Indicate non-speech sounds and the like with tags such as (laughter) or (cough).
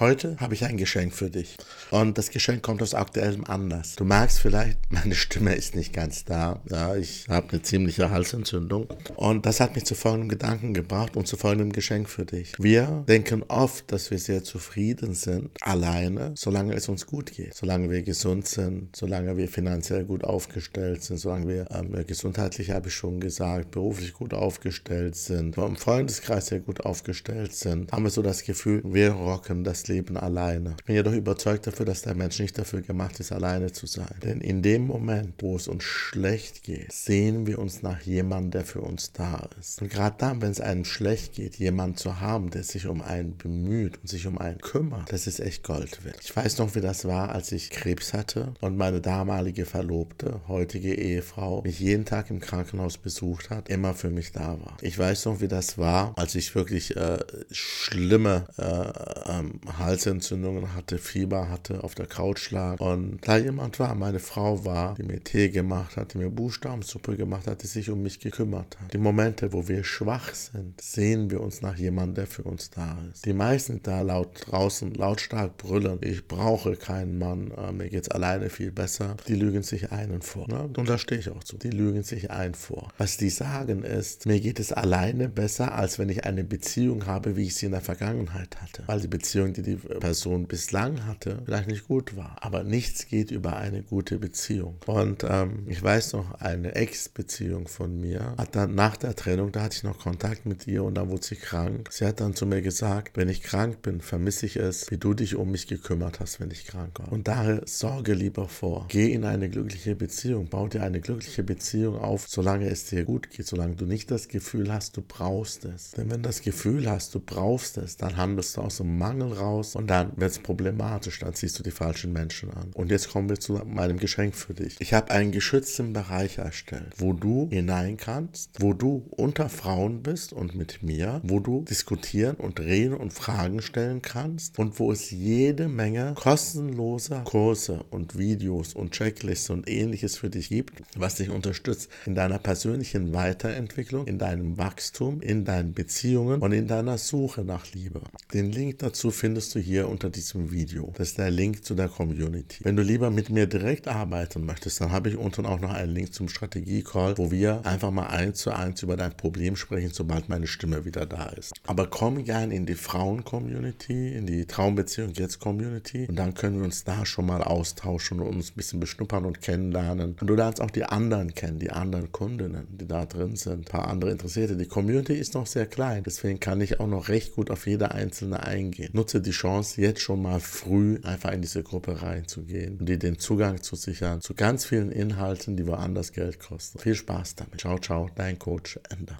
Heute habe ich ein Geschenk für dich. Und das Geschenk kommt aus aktuellem Anlass. Du merkst vielleicht, (laughs) meine Stimme ist nicht ganz da. Ja, ich habe eine ziemliche Halsentzündung. Und das hat mich zu folgendem Gedanken gebracht und zu folgendem Geschenk für dich. Wir denken oft, dass wir sehr zufrieden sind, alleine, solange es uns gut geht. Solange wir gesund sind, solange wir finanziell gut aufgestellt sind, solange wir ähm, gesundheitlich, habe ich schon gesagt, beruflich gut aufgestellt sind, im Freundeskreis sehr gut aufgestellt sind, haben wir so das Gefühl, wir rocken das Leben alleine. Ich bin jedoch überzeugt dafür, dass der Mensch nicht dafür gemacht ist, alleine zu sein. Denn in dem Moment, wo es uns schlecht geht, sehen wir uns nach jemandem, der für uns da ist. Und gerade dann, wenn es einem schlecht geht, jemanden zu haben, der sich um einen bemüht und sich um einen kümmert, das ist echt Gold wert. Ich weiß noch, wie das war, als ich Krebs hatte und meine damalige Verlobte, heutige Ehefrau, mich jeden Tag im Krankenhaus besucht hat, immer für mich da war. Ich weiß noch, wie das war, als ich wirklich äh, schlimme äh, ähm, Halsentzündungen hatte, Fieber hatte, auf der Couch lag und da jemand war, meine Frau war, die mir Tee gemacht hat, die mir Buchstabensuppe gemacht hat, die sich um mich gekümmert hat. Die Momente, wo wir schwach sind, sehen wir uns nach jemandem, der für uns da ist. Die meisten da laut draußen lautstark brüllen, ich brauche keinen Mann, äh, mir geht's alleine viel besser. Die lügen sich einen vor. Ne? Und da stehe ich auch zu. Die lügen sich ein vor. Was die sagen ist, mir geht es alleine besser, als wenn ich eine Beziehung habe, wie ich sie in der Vergangenheit hatte. Weil die Beziehung, die die Person bislang hatte, vielleicht nicht gut war. Aber nichts geht über eine gute Beziehung. Und ähm, ich weiß noch, eine Ex-Beziehung von mir hat dann nach der Trennung, da hatte ich noch Kontakt mit ihr und dann wurde sie krank. Sie hat dann zu mir gesagt, wenn ich krank bin, vermisse ich es, wie du dich um mich gekümmert hast, wenn ich krank war. Und daher sorge lieber vor. Geh in eine glückliche Beziehung. Bau dir eine glückliche Beziehung auf, solange es dir gut geht, solange du nicht das Gefühl hast, du brauchst es. Denn wenn du das Gefühl hast, du brauchst es, dann handelst du aus dem Mangel raus und dann wird es problematisch. Dann ziehst du die falschen Menschen an. Und jetzt kommen wir zu meinem Geschenk für dich. Ich habe einen geschützten Bereich erstellt, wo du hinein kannst, wo du unter Frauen bist und mit mir, wo du diskutieren und reden und Fragen stellen kannst und wo es jede Menge kostenloser Kurse und Videos und Checklisten und ähnliches für dich gibt, was dich unterstützt in deiner persönlichen Weiterentwicklung, in deinem Wachstum, in deinen Beziehungen und in deiner Suche nach Liebe. Den Link dazu findest du hier unter diesem Video. Das ist der Link zu der Community. Wenn du lieber mit mir direkt arbeiten möchtest, dann habe ich unten auch noch einen Link zum Strategie-Call, wo wir einfach mal eins zu eins über dein Problem sprechen, sobald meine Stimme wieder da ist. Aber komm gern in die Frauen-Community, in die Traumbeziehung jetzt Community und dann können wir uns da schon mal austauschen und uns ein bisschen beschnuppern und kennenlernen. Und du lernst auch die anderen kennen, die anderen Kundinnen, die da drin sind, ein paar andere Interessierte. Die Community ist noch sehr klein, deswegen kann ich auch noch recht gut auf jede einzelne eingehen. Nutze die Chance, jetzt schon mal früh einfach in diese Gruppe reinzugehen und dir den Zugang zu sichern zu ganz vielen Inhalten, die woanders Geld kosten. Viel Spaß damit. Ciao, ciao, dein Coach Ender.